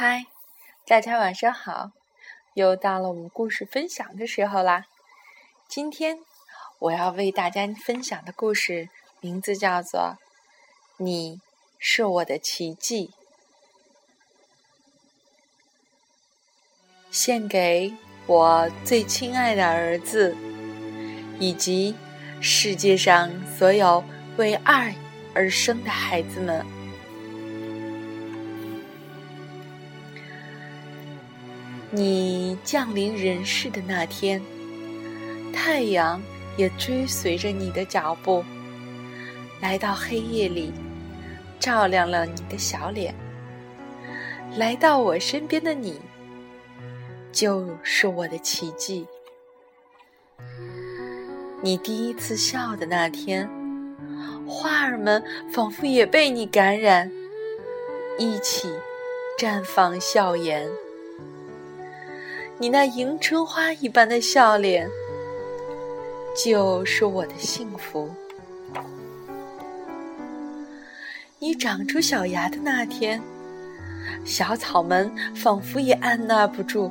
嗨，大家晚上好！又到了我们故事分享的时候啦。今天我要为大家分享的故事名字叫做《你是我的奇迹》，献给我最亲爱的儿子，以及世界上所有为爱而生的孩子们。你降临人世的那天，太阳也追随着你的脚步，来到黑夜里，照亮了你的小脸。来到我身边的你，就是我的奇迹。你第一次笑的那天，花儿们仿佛也被你感染，一起绽放笑颜。你那迎春花一般的笑脸，就是我的幸福。你长出小芽的那天，小草们仿佛也按捺不住，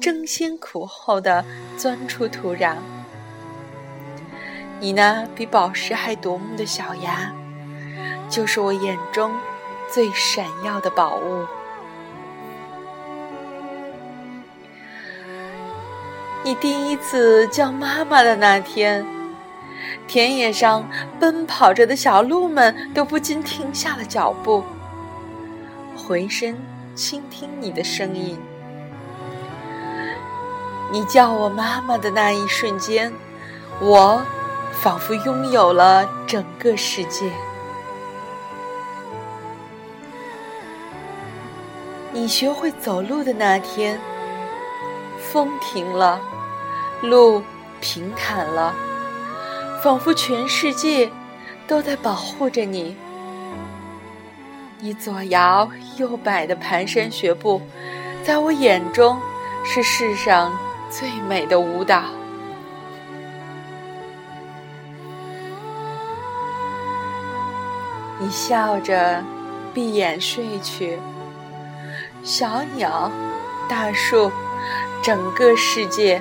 争先恐后的钻出土壤。你那比宝石还夺目的小芽，就是我眼中最闪耀的宝物。你第一次叫妈妈的那天，田野上奔跑着的小鹿们都不禁停下了脚步，回身倾听你的声音。你叫我妈妈的那一瞬间，我仿佛拥有了整个世界。你学会走路的那天，风停了。路平坦了，仿佛全世界都在保护着你。你左摇右摆的蹒跚学步，在我眼中是世上最美的舞蹈。你笑着闭眼睡去，小鸟、大树，整个世界。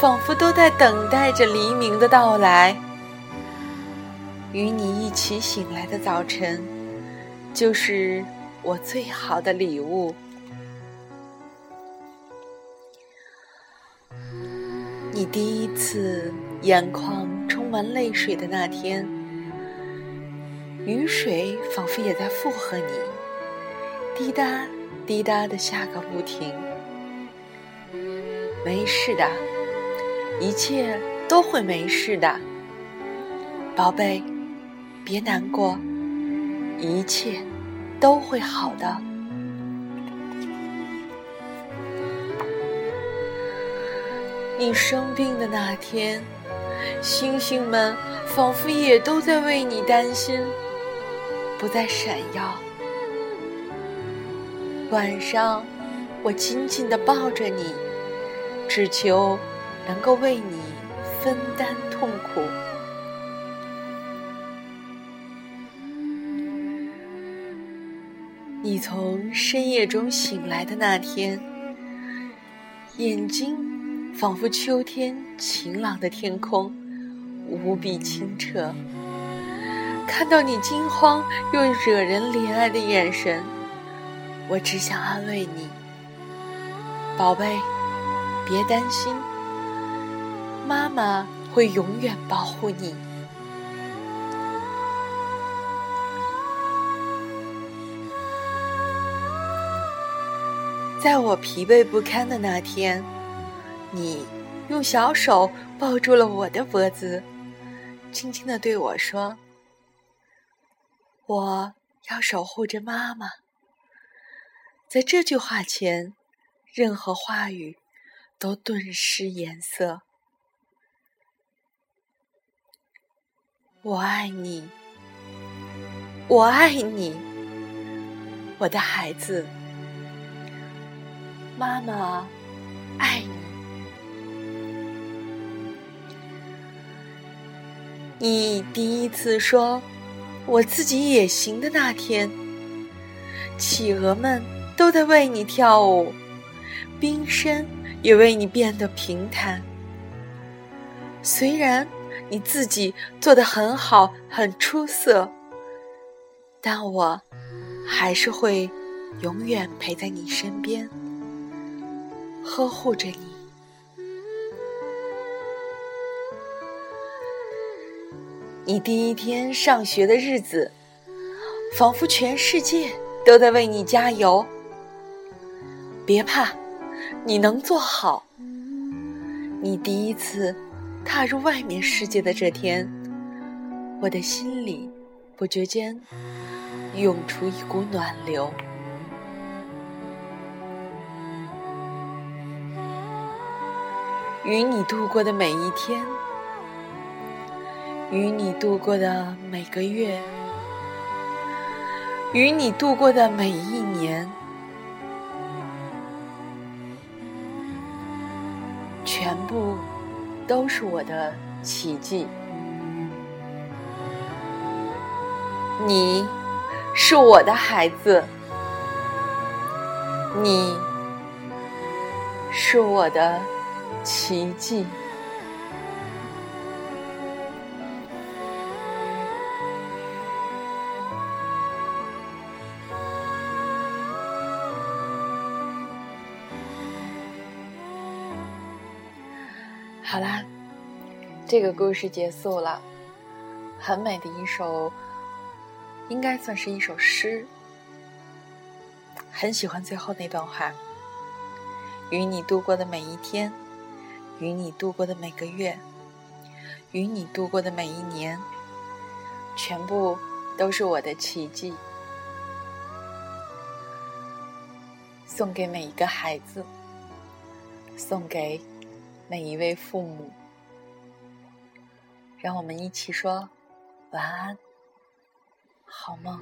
仿佛都在等待着黎明的到来。与你一起醒来的早晨，就是我最好的礼物。你第一次眼眶充满泪水的那天，雨水仿佛也在附和你，滴答滴答的下个不停。没事的。一切都会没事的，宝贝，别难过，一切都会好的。你生病的那天，星星们仿佛也都在为你担心，不再闪耀。晚上，我紧紧地抱着你，只求。能够为你分担痛苦。你从深夜中醒来的那天，眼睛仿佛秋天晴朗的天空，无比清澈。看到你惊慌又惹人怜爱的眼神，我只想安慰你，宝贝，别担心。妈妈会永远保护你。在我疲惫不堪的那天，你用小手抱住了我的脖子，轻轻的对我说：“我要守护着妈妈。”在这句话前，任何话语都顿失颜色。我爱你，我爱你，我的孩子，妈妈爱你。你第一次说“我自己也行”的那天，企鹅们都在为你跳舞，冰山也为你变得平坦。虽然你自己做得很好、很出色，但我还是会永远陪在你身边，呵护着你。你第一天上学的日子，仿佛全世界都在为你加油。别怕，你能做好。你第一次踏入外面世界的这天，我的心里不觉间涌出一股暖流。与你度过的每一天。与你度过的每个月，与你度过的每一年，全部都是我的奇迹。你是我的孩子，你是我的奇迹。好啦，这个故事结束了，很美的一首，应该算是一首诗。很喜欢最后那段话：与你度过的每一天，与你度过的每个月，与你度过的每一年，全部都是我的奇迹。送给每一个孩子，送给。每一位父母，让我们一起说晚安，好梦。